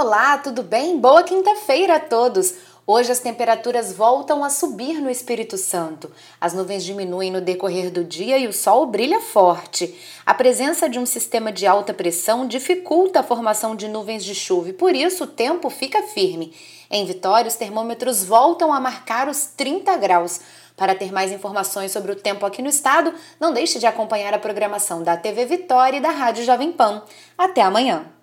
Olá, tudo bem? Boa quinta-feira a todos! Hoje as temperaturas voltam a subir no Espírito Santo. As nuvens diminuem no decorrer do dia e o sol brilha forte. A presença de um sistema de alta pressão dificulta a formação de nuvens de chuva e por isso o tempo fica firme. Em Vitória, os termômetros voltam a marcar os 30 graus. Para ter mais informações sobre o tempo aqui no estado, não deixe de acompanhar a programação da TV Vitória e da Rádio Jovem Pan. Até amanhã!